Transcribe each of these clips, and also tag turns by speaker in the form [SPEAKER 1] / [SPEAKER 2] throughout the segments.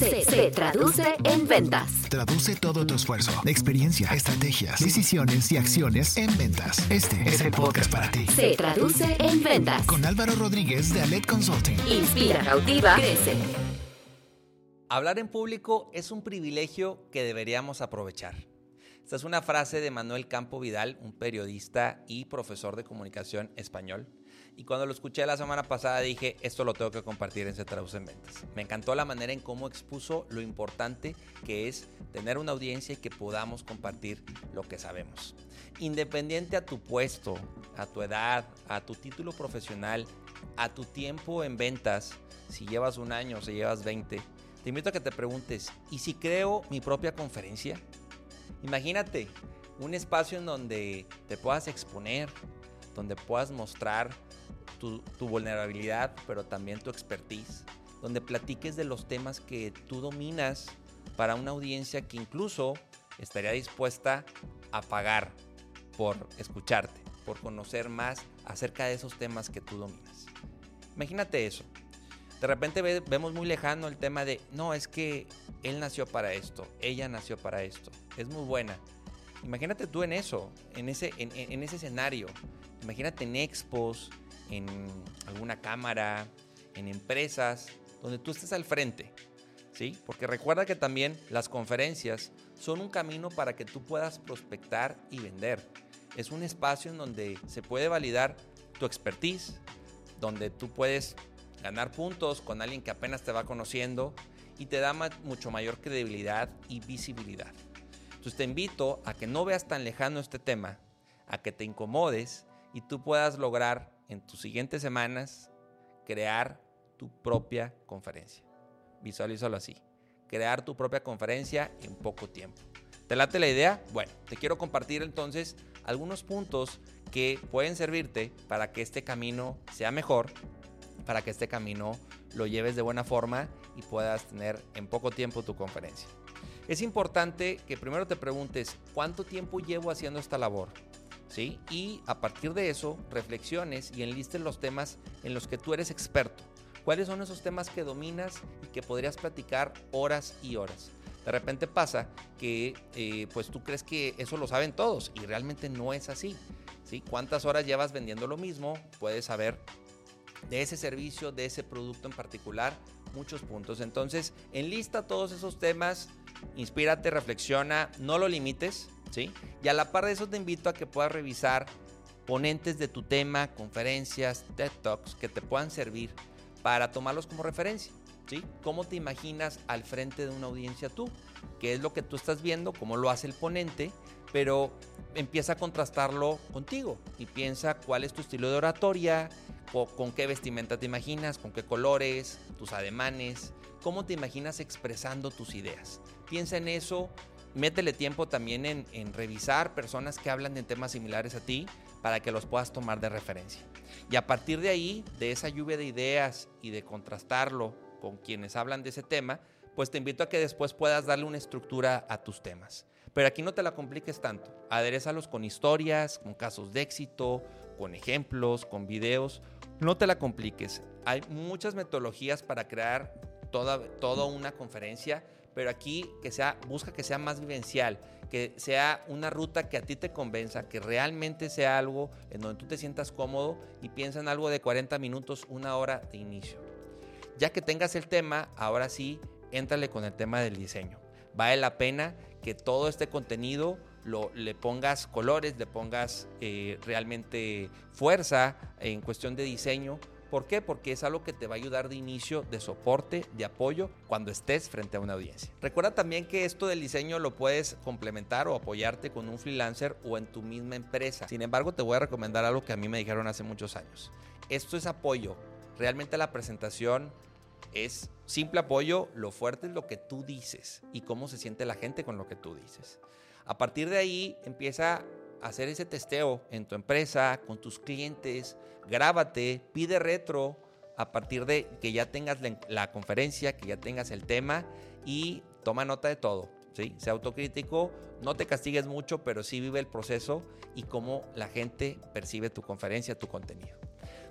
[SPEAKER 1] Se, se traduce en ventas.
[SPEAKER 2] Traduce todo tu esfuerzo, experiencia, estrategias, decisiones y acciones en ventas. Este es el podcast para ti.
[SPEAKER 1] Se traduce en ventas.
[SPEAKER 2] Con Álvaro Rodríguez de Alet Consulting.
[SPEAKER 1] Inspira, cautiva, crece.
[SPEAKER 3] Hablar en público es un privilegio que deberíamos aprovechar. Esta es una frase de Manuel Campo Vidal, un periodista y profesor de comunicación español. Y cuando lo escuché la semana pasada dije, esto lo tengo que compartir en Se Traduce en Ventas. Me encantó la manera en cómo expuso lo importante que es tener una audiencia y que podamos compartir lo que sabemos. Independiente a tu puesto, a tu edad, a tu título profesional, a tu tiempo en ventas, si llevas un año o si llevas 20, te invito a que te preguntes, ¿y si creo mi propia conferencia? Imagínate un espacio en donde te puedas exponer, donde puedas mostrar tu, vulnerabilidad, pero también tu expertise, donde platiques de los temas que tú dominas para una audiencia que incluso estaría dispuesta a pagar por escucharte, por conocer más acerca de esos temas que tú dominas. Imagínate eso. De repente vemos muy lejano el tema de, no, es que él nació para esto, ella nació para esto, es muy buena. Imagínate tú en eso, en ese, en ese escenario. Imagínate en expos, en alguna cámara, en empresas, donde tú estés al frente. ¿Sí? Porque recuerda que también las conferencias son un camino para que tú puedas prospectar y vender. Es un espacio en donde se puede validar tu expertise, donde tú puedes ganar puntos con alguien que apenas te va conociendo y te da mucho mayor credibilidad y visibilidad. Entonces te invito a que no veas tan lejano este tema, a que te incomodes y tú puedas lograr en tus siguientes semanas crear tu propia conferencia. Visualízalo así. Crear tu propia conferencia en poco tiempo. ¿Te late la idea? Bueno, te quiero compartir entonces algunos puntos que pueden servirte para que este camino sea mejor, para que este camino lo lleves de buena forma y puedas tener en poco tiempo tu conferencia. Es importante que primero te preguntes, ¿cuánto tiempo llevo haciendo esta labor? ¿Sí? Y a partir de eso, reflexiones y enlistes los temas en los que tú eres experto. ¿Cuáles son esos temas que dominas y que podrías platicar horas y horas? De repente pasa que eh, pues tú crees que eso lo saben todos y realmente no es así. ¿sí? ¿Cuántas horas llevas vendiendo lo mismo? Puedes saber de ese servicio, de ese producto en particular, muchos puntos. Entonces, enlista todos esos temas, inspírate, reflexiona, no lo limites, Y a la par de eso te invito a que puedas revisar ponentes de tu tema, conferencias, TED Talks que te puedan servir para tomarlos como referencia, ¿sí? ¿Cómo te imaginas al frente de una audiencia tú? ¿Qué es lo que tú estás viendo? ¿Cómo lo hace el ponente? Pero empieza a contrastarlo contigo y piensa cuál es tu estilo de oratoria, con qué vestimenta te imaginas, con qué colores, tus ademanes, cómo te imaginas expresando tus ideas. Piensa en eso, métele tiempo también en, revisar personas que hablan de temas similares a ti para que los puedas tomar de referencia. Y a partir de ahí, de esa lluvia de ideas y de contrastarlo con quienes hablan de ese tema, pues te invito a que después puedas darle una estructura a tus temas. Pero aquí no te la compliques tanto. Aderezalos con historias, con casos de éxito, con ejemplos, con videos. No te la compliques. Hay muchas metodologías para crear toda, toda una conferencia pero aquí que sea, busca que sea más vivencial, que sea una ruta que a ti te convenza, que realmente sea algo en donde tú te sientas cómodo y piensa en algo de 40 minutos, una hora de inicio. Ya que tengas el tema, ahora sí, éntrale con el tema del diseño. Vale la pena que todo este contenido lo, le pongas colores, le pongas eh, realmente fuerza en cuestión de diseño ¿Por qué? Porque es algo que te va a ayudar de inicio, de soporte, de apoyo cuando estés frente a una audiencia. Recuerda también que esto del diseño lo puedes complementar o apoyarte con un freelancer o en tu misma empresa. Sin embargo, te voy a recomendar algo que a mí me dijeron hace muchos años. Esto es apoyo. Realmente la presentación es simple apoyo, lo fuerte es lo que tú dices y cómo se siente la gente con lo que tú dices. A partir de ahí empieza hacer ese testeo en tu empresa, con tus clientes, grábate, pide retro a partir de que ya tengas la, conferencia, que ya tengas el tema y toma nota de todo. ¿sí? Sea autocrítico, no te castigues mucho, pero sí vive el proceso y cómo la gente percibe tu conferencia, tu contenido.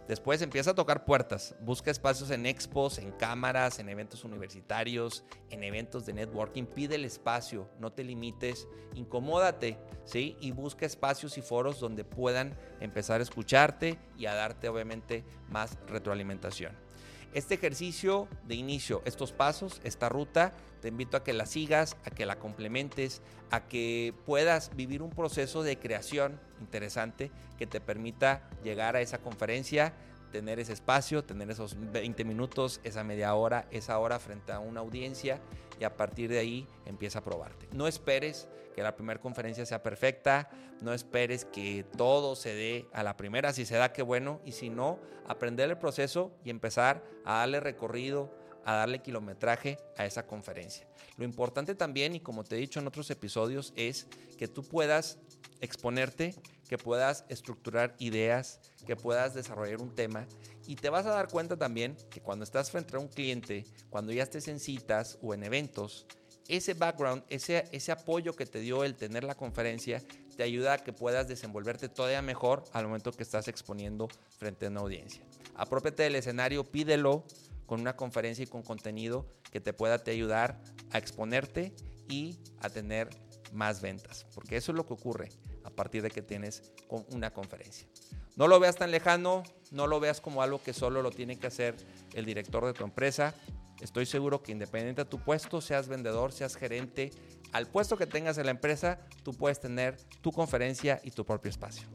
[SPEAKER 3] Después empieza a tocar puertas, busca espacios en expos, en cámaras, en eventos universitarios, en eventos de networking, pide el espacio, no te limites, incomódate, ¿sí? Y busca espacios y foros donde puedan empezar a escucharte y a darte obviamente más retroalimentación. Este ejercicio de inicio, estos pasos, esta ruta, te invito a que la sigas, a que la complementes, a que puedas vivir un proceso de creación interesante que te permita llegar a esa conferencia, tener ese espacio, tener esos 20 minutos, esa media hora, esa hora frente a una audiencia y a partir de ahí empieza a probarte. No esperes que la primera conferencia sea perfecta, no esperes que todo se dé a la primera, si se da, qué bueno, y si no, aprender el proceso y empezar a darle recorrido, a darle kilometraje a esa conferencia. Lo importante también, y como te he dicho en otros episodios, es que tú puedas exponerte, que puedas estructurar ideas, que puedas desarrollar un tema y te vas a dar cuenta también que cuando estás frente a un cliente, cuando ya estés en citas o en eventos, ese background, ese, ese apoyo que te dio el tener la conferencia, te ayuda a que puedas desenvolverte todavía mejor al momento que estás exponiendo frente a una audiencia. Apropiate del escenario, pídelo con una conferencia y con contenido que te pueda te ayudar a exponerte y a tener más ventas, porque eso es lo que ocurre a partir de que tienes una conferencia. No lo veas tan lejano, no lo veas como algo que solo lo tiene que hacer el director de tu empresa. Estoy seguro que independiente de tu puesto, seas vendedor, seas gerente, al puesto que tengas en la empresa, tú puedes tener tu conferencia y tu propio espacio.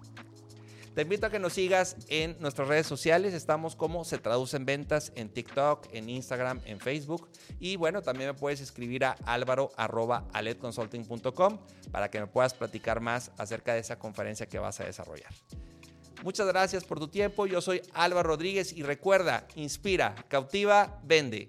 [SPEAKER 3] Te invito a que nos sigas en nuestras redes sociales. Estamos como se traduce en ventas en TikTok, en Instagram, en Facebook. Y bueno, también me puedes escribir a álvaro.aledconsulting.com para que me puedas platicar más acerca de esa conferencia que vas a desarrollar. Muchas gracias por tu tiempo. Yo soy Álvaro Rodríguez y recuerda, inspira, cautiva, vende.